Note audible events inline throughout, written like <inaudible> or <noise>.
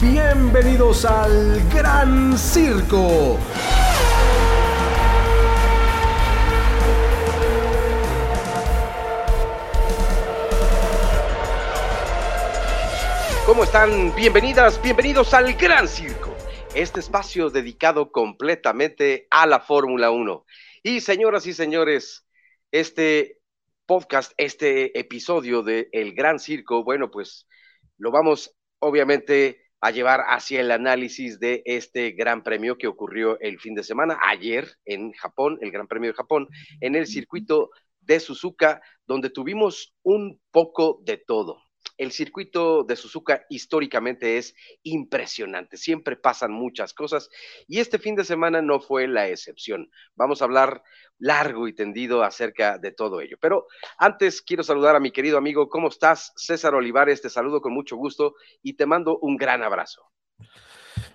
Bienvenidos al Gran Circo. ¿Cómo están? Bienvenidas, bienvenidos al Gran Circo, este espacio dedicado completamente a la Fórmula 1. Y señoras y señores, este podcast, este episodio de El Gran Circo, bueno, pues lo vamos obviamente a llevar hacia el análisis de este gran premio que ocurrió el fin de semana, ayer en Japón, el Gran Premio de Japón, en el circuito de Suzuka, donde tuvimos un poco de todo el circuito de Suzuka históricamente es impresionante, siempre pasan muchas cosas y este fin de semana no fue la excepción. Vamos a hablar largo y tendido acerca de todo ello. Pero antes quiero saludar a mi querido amigo, ¿cómo estás? César Olivares, te saludo con mucho gusto y te mando un gran abrazo.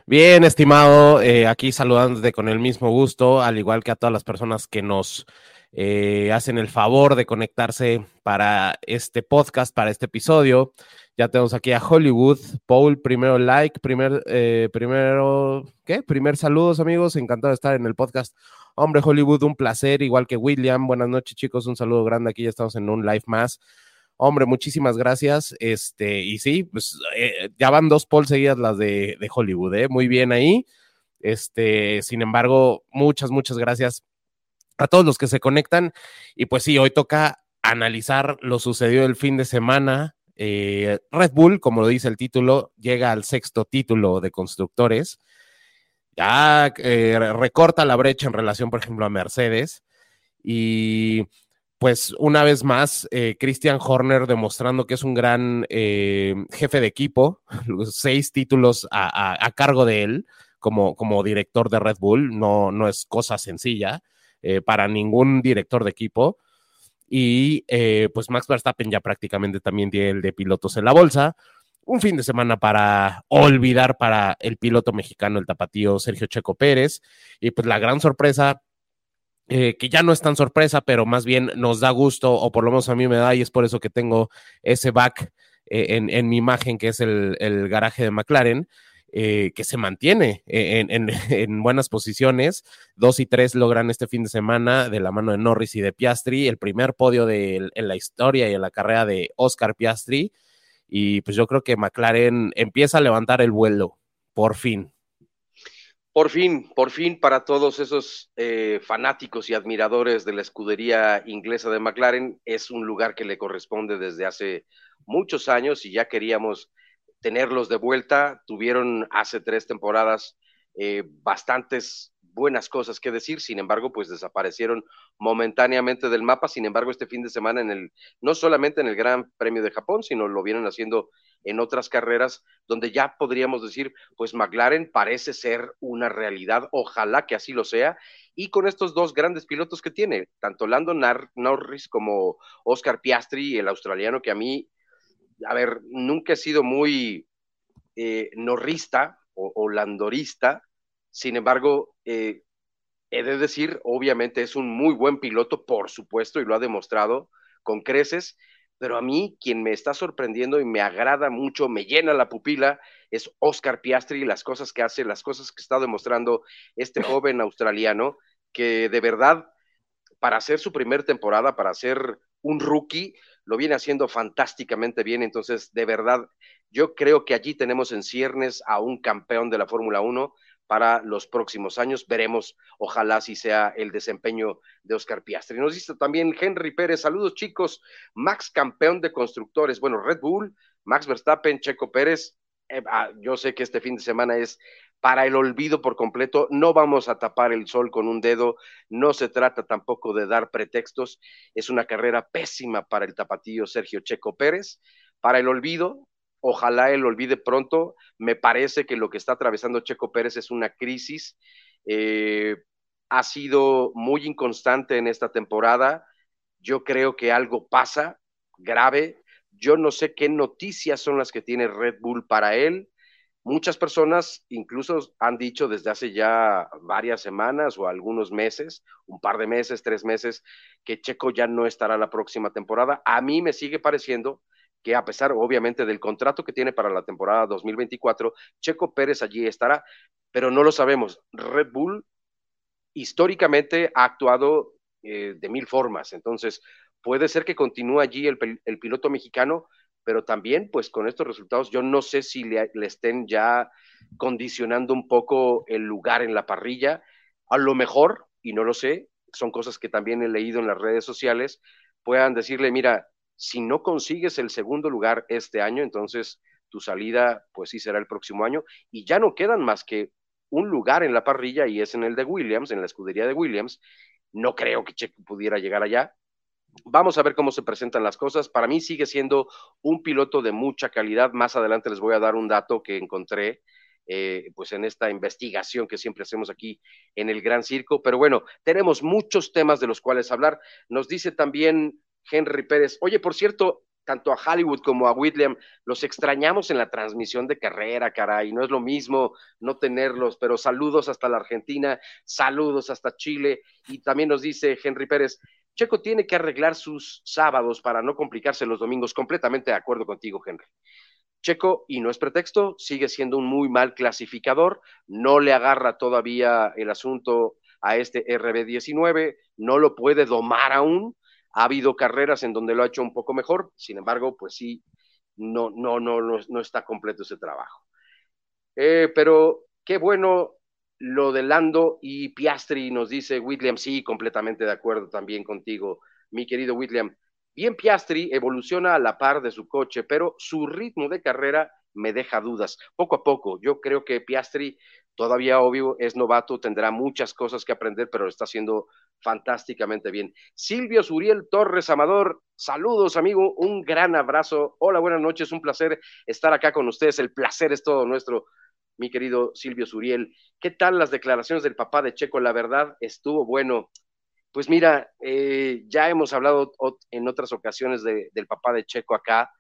Bien, estimado, eh, aquí saludándote con el mismo gusto, al igual que a todas las personas que nos eh, hacen el favor de conectarse para este podcast, para este episodio. Ya tenemos aquí a Hollywood. Paul, primero like, primer, eh, primero, ¿qué? Primer saludos, amigos. Encantado de estar en el podcast. Hombre, Hollywood, un placer, igual que William. Buenas noches, chicos. Un saludo grande. Aquí ya estamos en un live más. Hombre, muchísimas gracias. Este, y sí, pues eh, ya van dos polls seguidas las de, de Hollywood, ¿eh? Muy bien ahí. Este, sin embargo, muchas, muchas gracias a todos los que se conectan. Y pues sí, hoy toca analizar lo sucedido el fin de semana. Eh, Red Bull, como lo dice el título, llega al sexto título de constructores. Ya eh, recorta la brecha en relación, por ejemplo, a Mercedes. Y pues una vez más, eh, Christian Horner demostrando que es un gran jefe de equipo, <laughs> seis títulos a, cargo de él como, como director de Red Bull, no, no es cosa sencilla. Eh, para ningún director de equipo. Y eh, pues Max Verstappen ya prácticamente también tiene el de pilotos en la bolsa. Un fin de semana para olvidar para el piloto mexicano, el tapatío Sergio Checo Pérez. Y pues la gran sorpresa, eh, que ya no es tan sorpresa, pero más bien nos da gusto, o por lo menos a mí me da, y es por eso que tengo ese back en, mi imagen, que es el, el garaje de McLaren eh, que se mantiene <laughs> en, buenas posiciones. Dos y tres logran este fin de semana de la mano de Norris y de Piastri, el primer podio de, en la historia y en la carrera de Oscar Piastri. Y pues yo creo que McLaren empieza a levantar el vuelo, por fin. Por fin, por fin para todos esos eh, fanáticos y admiradores de la escudería inglesa de McLaren, es un lugar que le corresponde desde hace muchos años y ya queríamos tenerlos de vuelta. Tuvieron hace tres temporadas eh, bastantes buenas cosas que decir, sin embargo, pues desaparecieron momentáneamente del mapa. Sin embargo, este fin de semana en el, no solamente en el Gran Premio de Japón, sino lo vienen haciendo en otras carreras donde ya podríamos decir, pues McLaren parece ser una realidad, ojalá que así lo sea, y con estos dos grandes pilotos que tiene, tanto Lando Norris como Oscar Piastri, el australiano que a mí a ver, nunca he sido muy eh, norrista o, landorista, sin embargo, eh, he de decir, obviamente es un muy buen piloto, por supuesto, y lo ha demostrado con creces, pero a mí quien me está sorprendiendo y me agrada mucho, me llena la pupila, es Oscar Piastri, las cosas que hace, las cosas que está demostrando este joven australiano, que de verdad, para hacer su primera temporada, para ser un rookie, lo viene haciendo fantásticamente bien. Entonces, de verdad, yo creo que allí tenemos en ciernes a un campeón de la Fórmula 1 para los próximos años. Veremos, ojalá si sea el desempeño de Oscar Piastri. Nos dice también Henry Pérez, saludos chicos, Max campeón de constructores, bueno, Red Bull, Max Verstappen, Checo Pérez. Eh, ah, yo sé que este fin de semana es para el olvido por completo. No vamos a tapar el sol con un dedo, no se trata tampoco de dar pretextos. Es una carrera pésima para el tapatío Sergio Checo Pérez. Para el olvido, ojalá él olvide pronto. Me parece que lo que está atravesando Checo Pérez es una crisis. Eh, ha sido muy inconstante en esta temporada. Yo creo que algo pasa grave. Yo no sé qué noticias son las que tiene Red Bull para él Muchas personas incluso han dicho desde hace ya varias semanas o algunos meses, un par de meses, tres meses, que Checo ya no estará la próxima temporada. A mí me sigue pareciendo que a pesar obviamente del contrato que tiene para la temporada 2024, Checo Pérez allí estará, pero no lo sabemos. Red Bull históricamente ha actuado eh, de mil formas, entonces puede ser que continúe allí el, piloto mexicano, pero también pues con estos resultados yo no sé si le, estén ya condicionando un poco el lugar en la parrilla, a lo mejor, y no lo sé, son cosas que también he leído en las redes sociales, puedan decirle, mira, si no consigues el segundo lugar este año, entonces tu salida pues sí será el próximo año y ya no quedan más que un lugar en la parrilla y es en el de Williams, en la escudería de Williams. No creo que Checo pudiera llegar allá. Vamos a ver cómo se presentan las cosas. Para mí sigue siendo un piloto de mucha calidad. Más adelante les voy a dar un dato que encontré eh, pues en esta investigación que siempre hacemos aquí en el Gran Circo. Pero bueno, tenemos muchos temas de los cuales hablar. Nos dice también Henry Pérez. Oye, por cierto, tanto a Hollywood como a William, los extrañamos en la transmisión de carrera, caray, no es lo mismo no tenerlos, pero saludos hasta la Argentina, saludos hasta Chile, y también nos dice Henry Pérez, Checo tiene que arreglar sus sábados para no complicarse los domingos, completamente de acuerdo contigo, Henry. Checo, y no es pretexto, sigue siendo un muy mal clasificador, no le agarra todavía el asunto a este RB19, no lo puede domar aún, ha habido carreras en donde lo ha hecho un poco mejor, sin embargo, pues sí, no, no, no, no, está completo ese trabajo. Eh, pero qué bueno lo de Lando y Piastri, nos dice William, sí, completamente de acuerdo también contigo, mi querido William. Bien, Piastri evoluciona a la par de su coche, pero su ritmo de carrera me deja dudas. Poco a poco, yo creo que Piastri todavía obvio es novato, tendrá muchas cosas que aprender, pero lo está haciendo fantásticamente bien. Silvio Suriel Torres Amador, saludos amigo, un gran abrazo. Hola, buenas noches, un placer estar acá con ustedes. El placer es todo nuestro, mi querido Silvio Suriel. ¿Qué tal las declaraciones del papá de Checo? La verdad, estuvo bueno. Pues mira, eh, ya hemos hablado en otras ocasiones del papá de Checo acá,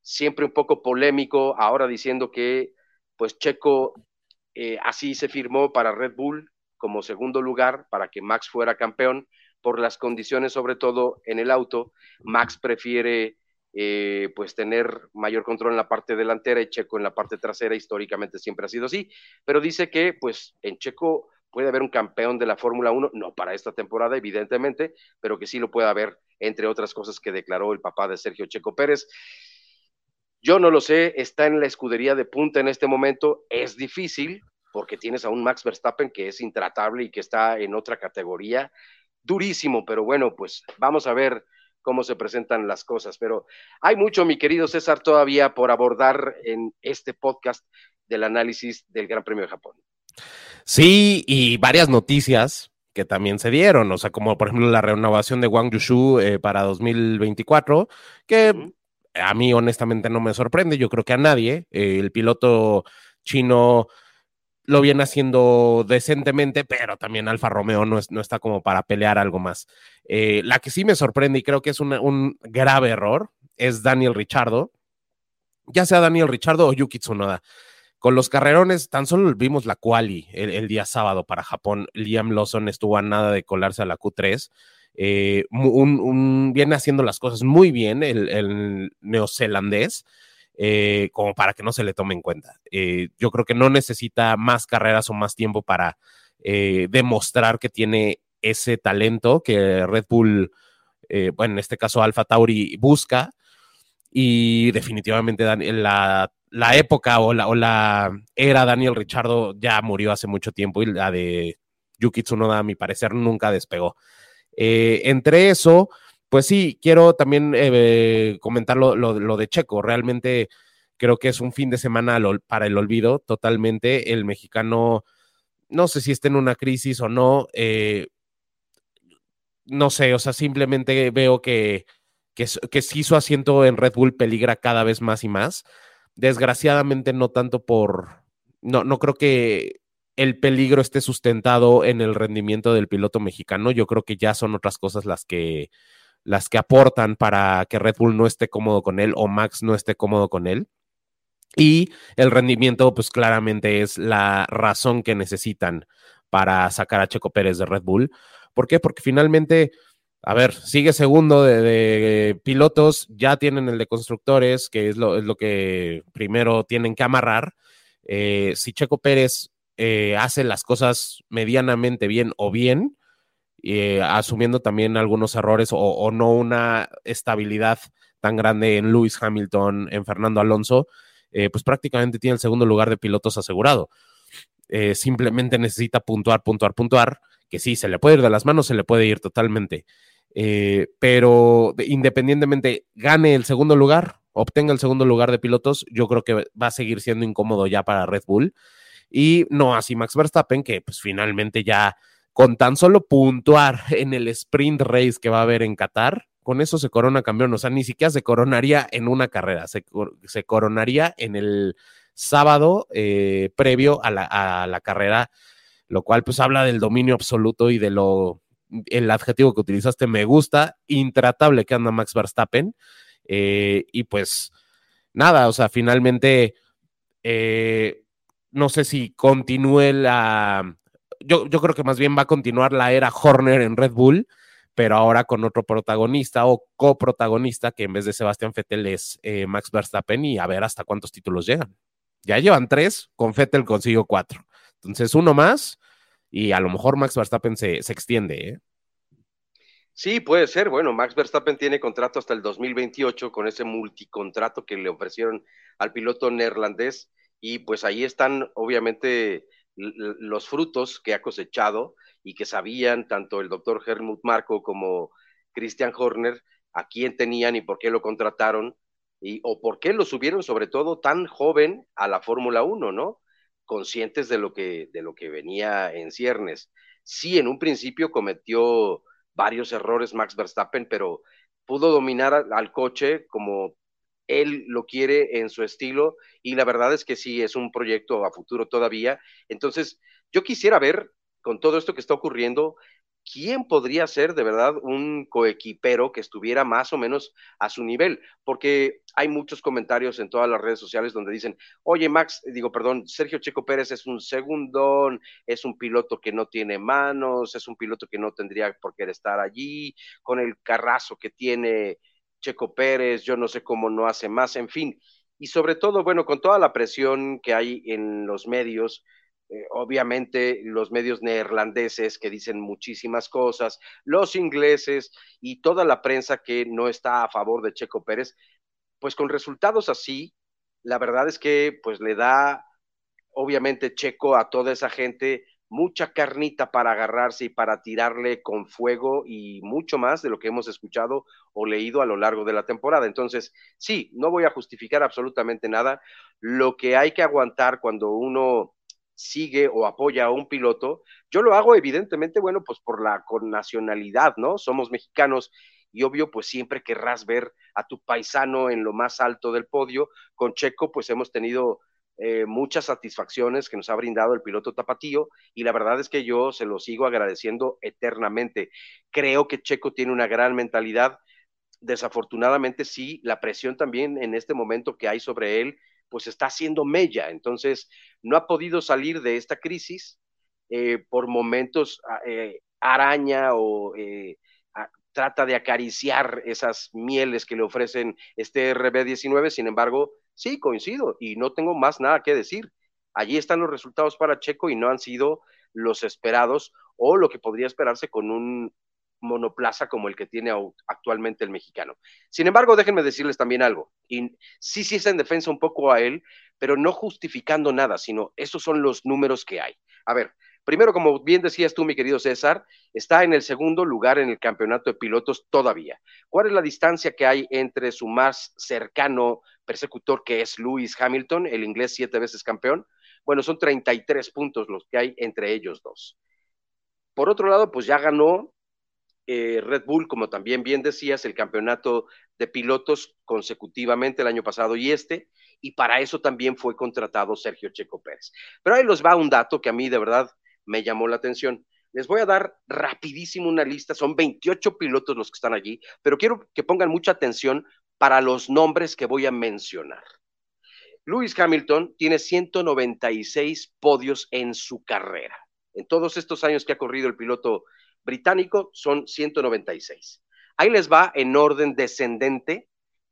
siempre un poco polémico, ahora diciendo que pues Checo eh, así se firmó para Red Bull como segundo lugar para que Max fuera campeón por las condiciones, sobre todo en el auto. Max prefiere eh, pues tener mayor control en la parte delantera y Checo en la parte trasera, históricamente siempre ha sido así, pero dice que pues en Checo puede haber un campeón de la Fórmula 1, no para esta temporada evidentemente, pero que sí lo puede haber, entre otras cosas que declaró el papá de Sergio Checo Pérez. Yo no lo sé, está en la escudería de punta en este momento, es difícil porque tienes a un Max Verstappen que es intratable y que está en otra categoría, durísimo, pero bueno, pues vamos a ver cómo se presentan las cosas. Pero hay mucho, mi querido César, todavía por abordar en este podcast del análisis del Gran Premio de Japón. Sí, y varias noticias que también se dieron, o sea, como por ejemplo la renovación de Wang Yushu eh, para 2024, que a mí honestamente no me sorprende, yo creo que a nadie. Eh, el piloto chino lo viene haciendo decentemente, pero también Alfa Romeo no, no está como para pelear algo más. Eh, la que sí me sorprende y creo que es un grave error es Daniel Richardo, ya sea Daniel Richardo o Yuki Tsunoda. Con los carrerones, tan solo vimos la quali el, día sábado para Japón. Liam Lawson estuvo a nada de colarse a la Q3. Eh, viene haciendo las cosas muy bien el, neozelandés, eh, como para que no se le tome en cuenta. Eh, yo creo que no necesita más carreras o más tiempo para demostrar que tiene ese talento que Red Bull, bueno, en este caso Alfa Tauri, busca. Y definitivamente la, la época o la, o la era Daniel Richardo ya murió hace mucho tiempo y la de Yuki Tsunoda, a mi parecer, nunca despegó. Eh, entre eso, pues sí, quiero también eh, comentar lo, de Checo. Realmente creo que es un fin de semana para el olvido totalmente. El mexicano, no sé si está en una crisis o no. Eh, no sé, o sea, simplemente veo que, que, que sí su asiento en Red Bull peligra cada vez más y más. Desgraciadamente no tanto por, no, no creo que el peligro esté sustentado en el rendimiento del piloto mexicano. Yo creo que ya son otras cosas las que, las que aportan para que Red Bull no esté cómodo con él o Max no esté cómodo con él. Y el rendimiento, pues claramente es la razón que necesitan para sacar a Checo Pérez de Red Bull. ¿Por qué? Porque finalmente a ver, sigue segundo de, pilotos, ya tienen el de constructores, que es lo, es lo que primero tienen que amarrar. Eh, si Checo Pérez eh, hace las cosas medianamente bien o bien, eh, asumiendo también algunos errores o, no una estabilidad tan grande en Lewis Hamilton, en Fernando Alonso, pues prácticamente tiene el segundo lugar de pilotos asegurado. simplemente necesita puntuar, puntuar, puntuar que sí, se le puede ir de las manos, se le puede ir totalmente. Eh, pero independientemente gane el segundo lugar, obtenga el segundo lugar de pilotos, yo creo que va a seguir siendo incómodo ya para Red Bull. Y no así Max Verstappen, que pues finalmente ya con tan solo puntuar en el sprint race que va a haber en Qatar, con eso se corona campeón. O sea, ni siquiera se coronaría en una carrera, se, coronaría en el sábado eh, previo a la, carrera lo cual pues habla del dominio absoluto y de lo, el adjetivo que utilizaste me gusta, intratable que anda Max Verstappen. Eh, y pues nada, o sea, finalmente eh, no sé si continúe la... Yo, yo creo que más bien va a continuar la era Horner en Red Bull, pero ahora con otro protagonista o coprotagonista que en vez de Sebastián Vettel es eh, Max Verstappen y a ver hasta cuántos títulos llegan. Ya llevan tres, con Vettel consiguió cuatro. Entonces, uno más y a lo mejor Max Verstappen se, extiende. ¿eh? Sí, puede ser. Bueno, Max Verstappen tiene contrato hasta el 2028 con ese multicontrato que le ofrecieron al piloto neerlandés y pues ahí están obviamente los frutos que ha cosechado y que sabían tanto el doctor Helmut Marco como Christian Horner a quién tenían y por qué lo contrataron y o por qué lo subieron sobre todo tan joven a la Fórmula 1, ¿no? conscientes de lo que, de lo que venía en ciernes. Sí, en un principio cometió varios errores Max Verstappen, pero pudo dominar al, coche como él lo quiere en su estilo y la verdad es que sí, es un proyecto a futuro todavía. Entonces, yo quisiera ver con todo esto que está ocurriendo, ¿quién podría ser de verdad un coequipero que estuviera más o menos a su nivel? Porque hay muchos comentarios en todas las redes sociales donde dicen, oye Max, digo, perdón, Sergio Checo Pérez es un segundón, es un piloto que no tiene manos, es un piloto que no tendría por qué estar allí, con el carrazo que tiene Checo Pérez, yo no sé cómo no hace más, en fin. Y sobre todo, bueno, con toda la presión que hay en los medios, eh, obviamente los medios neerlandeses que dicen muchísimas cosas, los ingleses y toda la prensa que no está a favor de Checo Pérez, pues con resultados así, la verdad es que pues le da obviamente Checo a toda esa gente mucha carnita para agarrarse y para tirarle con fuego y mucho más de lo que hemos escuchado o leído a lo largo de la temporada. Entonces, sí, no voy a justificar absolutamente nada. Lo que hay que aguantar cuando uno sigue o apoya a un piloto. Yo lo hago evidentemente, bueno, pues por la nacionalidad, ¿no? Somos mexicanos y obvio, pues siempre querrás ver a tu paisano en lo más alto del podio. Con Checo, pues hemos tenido eh, muchas satisfacciones que nos ha brindado el piloto Tapatío y la verdad es que yo se lo sigo agradeciendo eternamente. Creo que Checo tiene una gran mentalidad. Desafortunadamente sí, la presión también en este momento que hay sobre él pues está haciendo mella. Entonces, no ha podido salir de esta crisis. Eh, por momentos ah, eh, araña o eh, trata de acariciar esas mieles que le ofrecen este RB19. Sin embargo, sí, coincido y no tengo más nada que decir. Allí están los resultados para Checo y no han sido los esperados o lo que podría esperarse con un monoplaza como el que tiene actualmente el mexicano. Sin embargo, déjenme decirles también algo, y sí, sí es en defensa un poco a él, pero no justificando nada, sino esos son los números que hay. A ver, primero, como bien decías tú, mi querido César, está en el segundo lugar en el campeonato de pilotos todavía. ¿Cuál es la distancia que hay entre su más cercano persecutor, que es Lewis Hamilton, el inglés siete veces campeón? Bueno, son 33 puntos los que hay entre ellos dos. Por otro lado, pues ya ganó eh, Red Bull, como también bien decías, el campeonato de pilotos consecutivamente el año pasado y este, y para eso también fue contratado Sergio Checo Pérez. Pero ahí los va un dato que a mí de verdad me llamó la atención. Les voy a dar rapidísimo una lista, son 28 pilotos los que están allí, pero quiero que pongan mucha atención para los nombres que voy a mencionar. Lewis Hamilton tiene 196 podios en su carrera. En todos estos años que ha corrido el piloto británico son 196. Ahí les va en orden descendente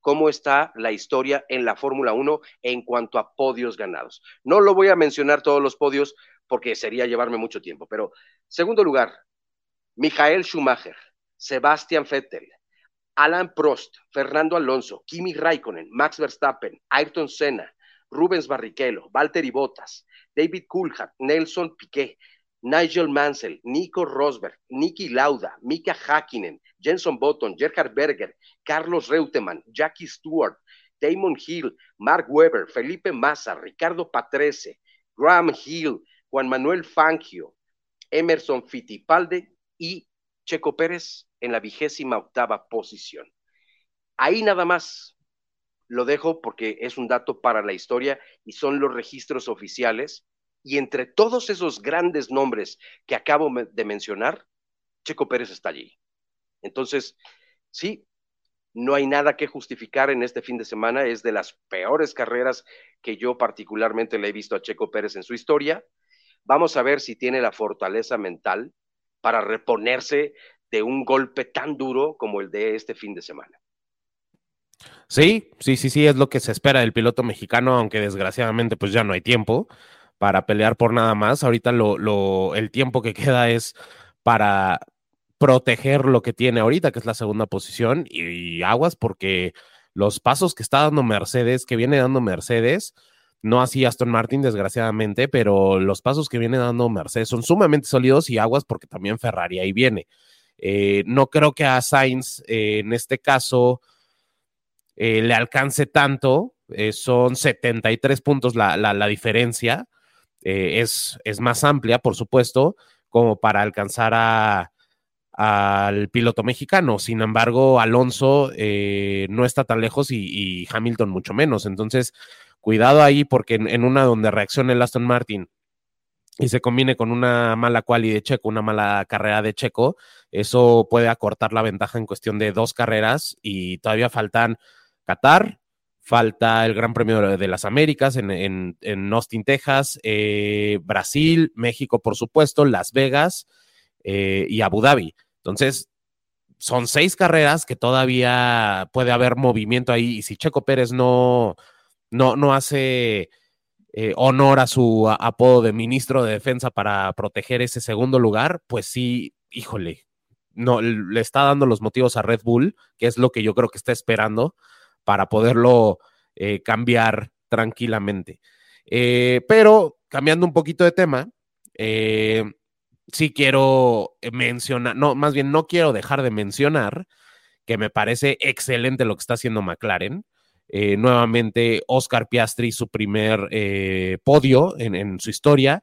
cómo está la historia en la Fórmula 1 en cuanto a podios ganados. No lo voy a mencionar todos los podios porque sería llevarme mucho tiempo, pero segundo lugar, Michael Schumacher, Sebastian Vettel, Alan Prost, Fernando Alonso, Kimi Raikkonen, Max Verstappen, Ayrton Senna, Rubens Barrichello, Valtteri Bottas, David Coulthard, Nelson Piquet, Nigel Mansell, Nico Rosberg, Niki Lauda, Mika Hakkinen, Jenson Button, Gerhard Berger, Carlos Reutemann, Jackie Stewart, Damon Hill, Mark Webber, Felipe Massa, Ricardo Patrese, Graham Hill, Juan Manuel Fangio, Emerson Fittipaldi y Checo Pérez en la vigésima octava posición. Ahí nada más lo dejo porque es un dato para la historia y son los registros oficiales. Y entre todos esos grandes nombres que acabo de mencionar, Checo Pérez está allí. Entonces, sí, no hay nada que justificar en este fin de semana. Es de las peores carreras que yo particularmente le he visto a Checo Pérez en su historia. Vamos a ver si tiene la fortaleza mental para reponerse de un golpe tan duro como el de este fin de semana. Sí, sí, sí, sí, es lo que se espera del piloto mexicano, aunque desgraciadamente pues ya no hay tiempo para pelear por nada más. Ahorita lo, el tiempo que queda es para proteger lo que tiene ahorita, que es la segunda posición, y, aguas porque los pasos que está dando Mercedes, que viene dando Mercedes, no así Aston Martin, desgraciadamente, pero los pasos que viene dando Mercedes son sumamente sólidos y aguas porque también Ferrari ahí viene. Eh, no creo que a Sainz eh, en este caso eh, le alcance tanto, son 73 puntos la, la, diferencia, es, es, más amplia, por supuesto, como para alcanzar a, al piloto mexicano. Sin embargo, Alonso no está tan lejos y, y Hamilton mucho menos. Entonces, Cuidado ahí porque en, una donde reaccione el Aston Martin y se combine con una mala quali de Checo, una mala carrera de Checo, eso puede acortar la ventaja en cuestión de dos carreras y todavía faltan Qatar, falta el Gran Premio de las Américas en, Austin, Texas, eh, Brasil, México, por supuesto, Las Vegas eh, y Abu Dhabi. Entonces, son seis carreras que todavía puede haber movimiento ahí y si Checo Pérez no no, no hace eh, honor a su apodo de ministro de defensa para proteger ese segundo lugar, pues sí, híjole, no, le está dando los motivos a Red Bull, que es lo que yo creo que está esperando para poderlo eh, cambiar tranquilamente. Eh, pero cambiando un poquito de tema, sí quiero mencionar, no, más bien no quiero dejar de mencionar que me parece excelente lo que está haciendo McLaren. Eh, nuevamente Oscar Piastri, su primer eh, podio en, su historia.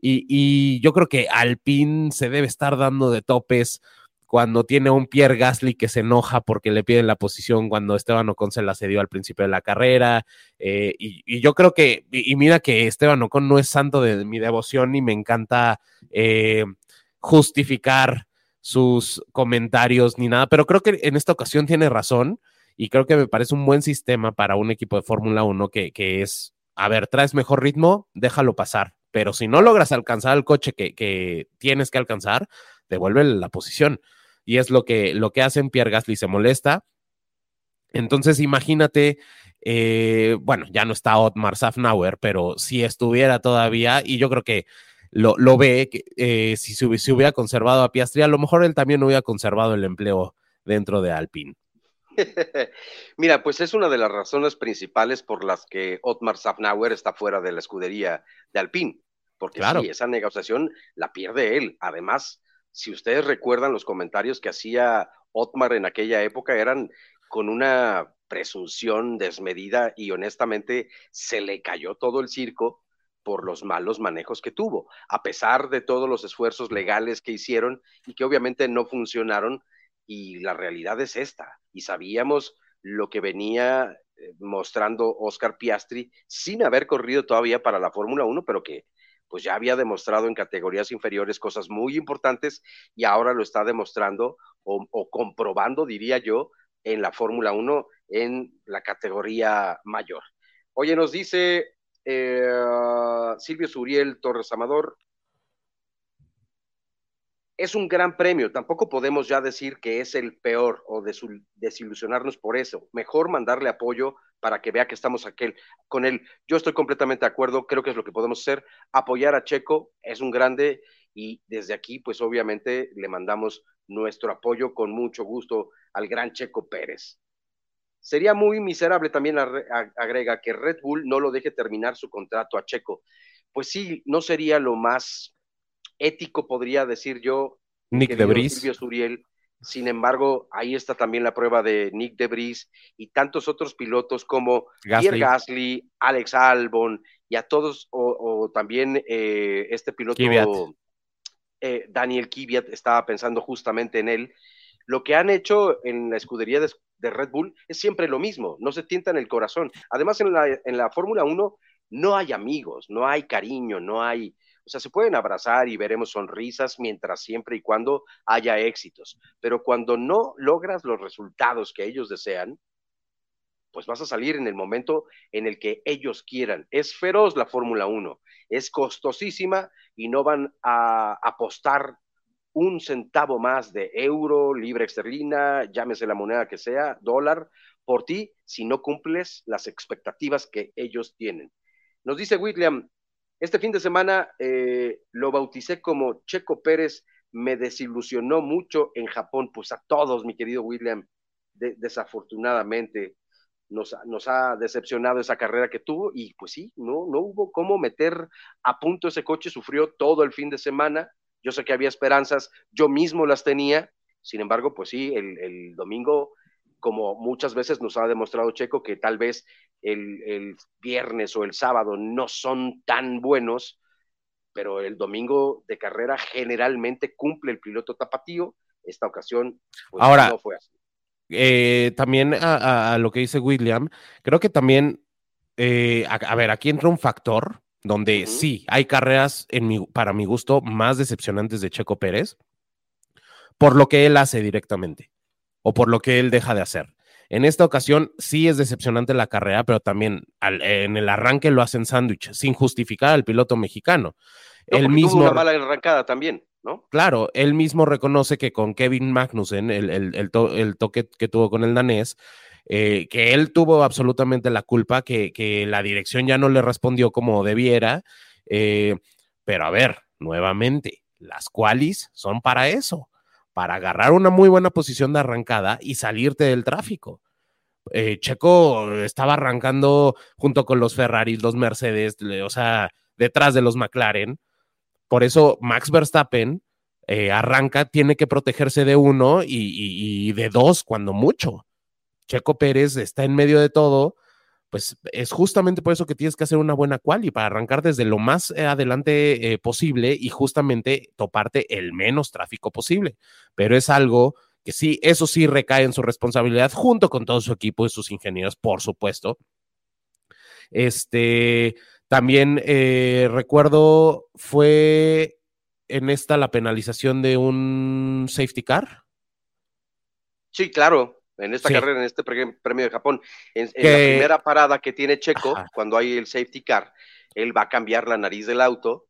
Y, yo creo que Alpine se debe estar dando de topes cuando tiene un Pierre Gasly que se enoja porque le piden la posición cuando Esteban Ocon se la cedió al principio de la carrera. Eh, y, yo creo que, y, mira que Esteban Ocon no es santo de mi devoción y me encanta justificar sus comentarios ni nada, pero creo que en esta ocasión tiene razón y creo que me parece un buen sistema para un equipo de Fórmula 1 que, es, a ver, traes mejor ritmo, déjalo pasar, pero si no logras alcanzar el coche que, tienes que alcanzar, devuelve la posición. Y es lo que, lo que hacen, Pierre Gasly se molesta. Entonces, imagínate, eh, bueno, ya no está Otmar Safnauer, pero si estuviera todavía, y yo creo que lo, ve, eh, si se, hubiera conservado a Piastri, a lo mejor él también hubiera conservado el empleo dentro de Alpine. <laughs> Mira, pues es una de las razones principales por las que Otmar Safnauer está fuera de la escudería de Alpine, porque claro. esa negociación la pierde él. Además, si ustedes recuerdan los comentarios que hacía Otmar en aquella época, eran con una presunción desmedida y honestamente se le cayó todo el circo por los malos manejos que tuvo, a pesar de todos los esfuerzos legales que hicieron y que obviamente no funcionaron y la realidad es esta. Y sabíamos lo que venía eh, mostrando Oscar Piastri sin haber corrido todavía para la Fórmula 1, pero que pues ya había demostrado en categorías inferiores cosas muy importantes y ahora lo está demostrando o, comprobando, diría yo, en la Fórmula 1 en la categoría mayor. Oye, nos dice eh, Silvio Suriel Torres Amador, es un gran premio. Tampoco podemos ya decir que es el peor o desilusionarnos por eso. Mejor mandarle apoyo para que vea que estamos aquel, con él. Yo estoy completamente de acuerdo, creo que es lo que podemos hacer. Apoyar a Checo es un grande y desde aquí, pues obviamente le mandamos nuestro apoyo con mucho gusto al gran Checo Pérez. Sería muy miserable también, agrega, que Red Bull no lo deje terminar su contrato a Checo. Pues sí, no sería lo más ético, podría decir yo. Nick de Silvio Suriel. Sin embargo, ahí está también la prueba de Nick de y tantos otros pilotos como Gasly. Pierre Gasly, Alex Albon y a todos, o, también eh, este piloto eh, Daniel Kiviat, estaba pensando justamente en él. Lo que han hecho en la escudería de, Red Bull es siempre lo mismo, no se tientan el corazón. Además, en la, en la Fórmula 1 no hay amigos, no hay cariño, no hay, o sea, se pueden abrazar y veremos sonrisas mientras siempre y cuando haya éxitos, pero cuando no logras los resultados que ellos desean, pues vas a salir en el momento en el que ellos quieran. Es feroz la Fórmula 1, es costosísima y no van a apostar un centavo más de euro, libre esterlina, llámese la moneda que sea, dólar, por ti si no cumples las expectativas que ellos tienen. Nos dice William, este fin de semana eh, lo bauticé como Checo Pérez, me desilusionó mucho en Japón, pues a todos, mi querido William, desafortunadamente nos, ha decepcionado esa carrera que tuvo y pues sí, no, no hubo cómo meter a punto ese coche, sufrió todo el fin de semana, yo sé que había esperanzas, yo mismo las tenía, sin embargo, pues sí, el, domingo, como muchas veces nos ha demostrado Checo, que tal vez el, el viernes o el sábado no son tan buenos, pero el domingo de carrera generalmente cumple el piloto tapatío, esta ocasión pues, no fue así. Eh, también a, lo que dice William, creo que también, eh, a, ver, aquí entra un factor donde sí, hay carreras en mi, para mi gusto más decepcionantes de Checo Pérez por lo que él hace directamente o por lo que él deja de hacer. En esta ocasión sí es decepcionante la carrera, pero también en el arranque lo hacen sándwich, sin justificar al piloto mexicano. el mismo... Tuvo una mala arrancada también. Claro, él mismo reconoce que con Kevin Magnussen, el, toque que tuvo con el danés, eh, que él tuvo absolutamente la culpa, que, la dirección ya no le respondió como debiera. Eh, pero a ver, nuevamente, las qualis son para eso, para agarrar una muy buena posición de arrancada y salirte del tráfico. Eh, Checo estaba arrancando junto con los Ferraris, los Mercedes, o sea, detrás de los McLaren por eso Max Verstappen eh, arranca, tiene que protegerse de uno y, de dos, cuando mucho. Checo Pérez está en medio de todo, pues es justamente por eso que tienes que hacer una buena quali para arrancar desde lo más eh, adelante eh, posible y justamente toparte el menos tráfico posible. Pero es algo que sí, eso sí recae en su responsabilidad junto con todo su equipo y sus ingenieros, por supuesto. Este, también eh, recuerdo, fue en esta la penalización de un safety car. Sí, claro, en esta carrera, en este premio de Japón. En, la primera parada que tiene Checo, cuando hay el safety car, él va a cambiar la nariz del auto,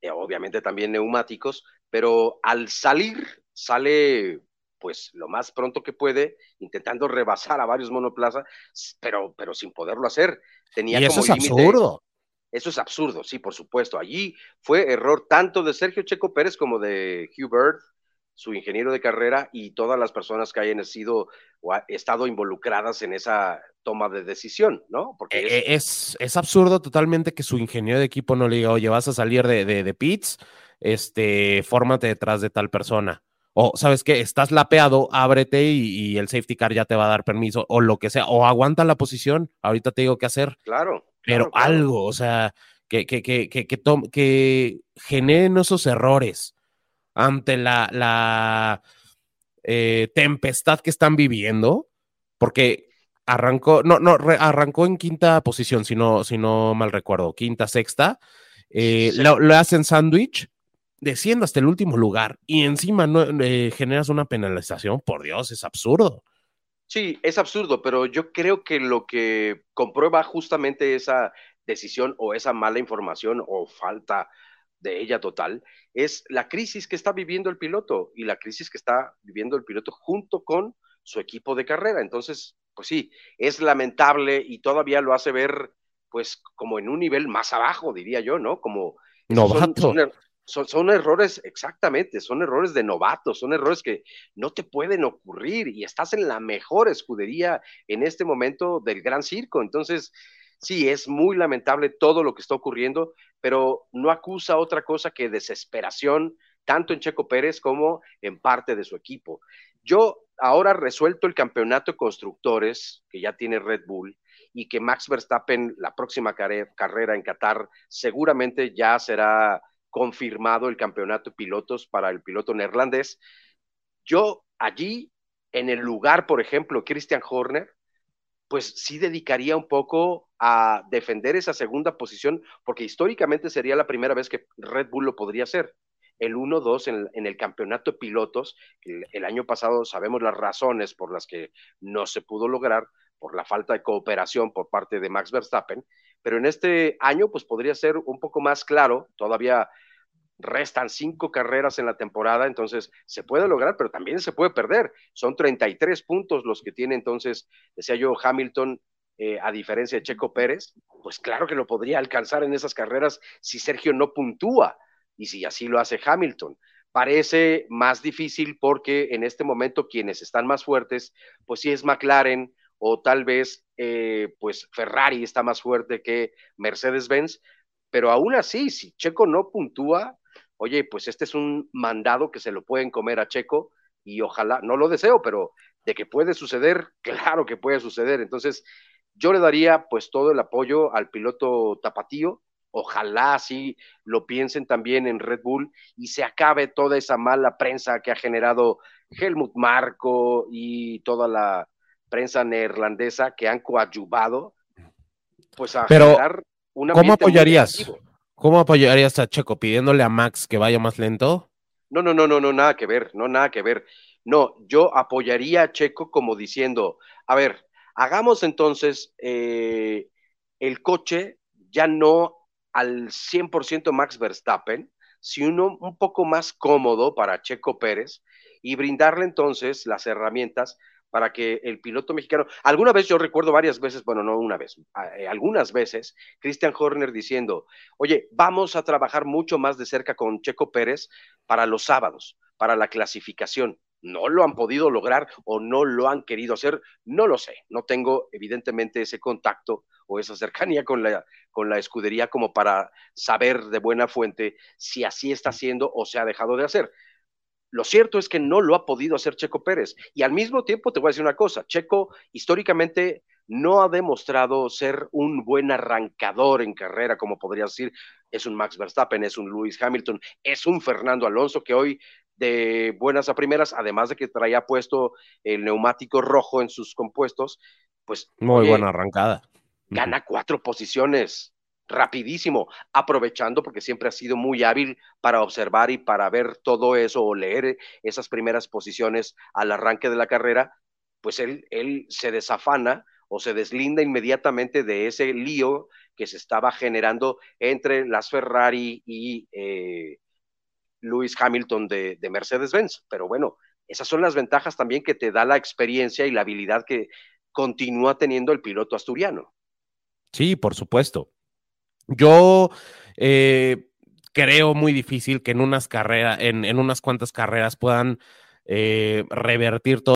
eh, obviamente también neumáticos, pero al salir, sale pues lo más pronto que puede, intentando rebasar a varios monoplazas, pero, pero sin poderlo hacer. Tenía y eso es absurdo. Eso es absurdo, sí, por supuesto. Allí fue error tanto de Sergio Checo Pérez como de Hugh Bird, su ingeniero de carrera, y todas las personas que hayan sido o estado involucradas en esa toma de decisión, ¿no? Porque e, es, es, absurdo totalmente que su ingeniero de equipo no le diga, oye, vas a salir de, de, pits, este, fórmate detrás de tal persona. O, ¿sabes qué? Estás lapeado, ábrete y, y, el safety car ya te va a dar permiso, o lo que sea, o aguanta la posición, ahorita te digo qué hacer. Claro pero algo, o sea, que, que, que, que, que, generen esos errores ante la, la eh, tempestad que están viviendo, porque arrancó, no, no, arrancó en quinta posición, si no, si no mal recuerdo, quinta, sexta, eh, lo, hacen sándwich, desciendo hasta el último lugar y encima no, eh, generas una penalización, por Dios, es absurdo. Sí, es absurdo, pero yo creo que lo que comprueba justamente esa decisión o esa mala información o falta de ella total, es la crisis que está viviendo el piloto y la crisis que está viviendo el piloto junto con su equipo de carrera. Entonces, pues sí, es lamentable y todavía lo hace ver pues como en un nivel más abajo, diría yo, ¿no? Como novato. Er, son, son, errores, exactamente, son errores de novatos, son errores que no te pueden ocurrir y estás en la mejor escudería en este momento del gran circo. Entonces, sí, es muy lamentable todo lo que está ocurriendo, pero no acusa otra cosa que desesperación, tanto en Checo Pérez como en parte de su equipo. Yo ahora resuelto el campeonato constructores que ya tiene Red Bull y que Max Verstappen la próxima carrera en Qatar seguramente ya será confirmado el campeonato pilotos para el piloto neerlandés. Yo allí, en el lugar, por ejemplo, Christian Horner, pues sí dedicaría un poco a defender esa segunda posición, porque históricamente sería la primera vez que Red Bull lo podría hacer el 1-2 en, el campeonato de pilotos. El, año pasado sabemos las razones por las que no se pudo lograr, por la falta de cooperación por parte de Max Verstappen, pero en este año pues podría ser un poco más claro, todavía restan cinco carreras en la temporada, entonces se puede lograr, pero también se puede perder. Son 33 puntos los que tiene entonces, decía yo, Hamilton, eh, a diferencia de Checo Pérez, pues claro que lo podría alcanzar en esas carreras si Sergio no puntúa y si así lo hace Hamilton. Parece más difícil porque en este momento quienes están más fuertes, pues sí es McLaren o tal vez eh, pues Ferrari está más fuerte que Mercedes-Benz, pero aún así, si Checo no puntúa, oye, pues este es un mandado que se lo pueden comer a Checo y ojalá, no lo deseo, pero de que puede suceder, claro que puede suceder. Entonces, yo le daría pues todo el apoyo al piloto tapatío Ojalá así lo piensen también en Red Bull y se acabe toda esa mala prensa que ha generado Helmut Marco y toda la prensa neerlandesa que han coadyuvado pues a Pero, generar una ¿Cómo apoyarías? ¿Cómo apoyarías a Checo pidiéndole a Max que vaya más lento? No, no, no, no, no, nada que ver, no, nada que ver. No, yo apoyaría a Checo como diciendo, a ver, hagamos entonces eh, el coche ya no al 100% Max Verstappen, sino un poco más cómodo para Checo Pérez y brindarle entonces las herramientas para que el piloto mexicano, alguna vez yo recuerdo varias veces, bueno, no una vez, eh, algunas veces, Christian Horner diciendo, oye, vamos a trabajar mucho más de cerca con Checo Pérez para los sábados, para la clasificación. No lo han podido lograr o no lo han querido hacer, no lo sé, no tengo evidentemente ese contacto o esa cercanía con la, con la escudería como para saber de buena fuente si así está haciendo o se ha dejado de hacer. Lo cierto es que no lo ha podido hacer Checo Pérez. Y al mismo tiempo te voy a decir una cosa, Checo históricamente no ha demostrado ser un buen arrancador en carrera, como podrías decir, es un Max Verstappen, es un Lewis Hamilton, es un Fernando Alonso que hoy de buenas a primeras, además de que traía puesto el neumático rojo en sus compuestos, pues... Muy buena arrancada. gana cuatro posiciones rapidísimo, aprovechando porque siempre ha sido muy hábil para observar y para ver todo eso o leer esas primeras posiciones al arranque de la carrera, pues él, él se desafana o se deslinda inmediatamente de ese lío que se estaba generando entre las Ferrari y eh, Lewis Hamilton de, de Mercedes-Benz. Pero bueno, esas son las ventajas también que te da la experiencia y la habilidad que continúa teniendo el piloto asturiano. Sí, por supuesto. Yo eh, creo muy difícil que en unas carreras, en, unas cuantas carreras puedan eh, revertir todo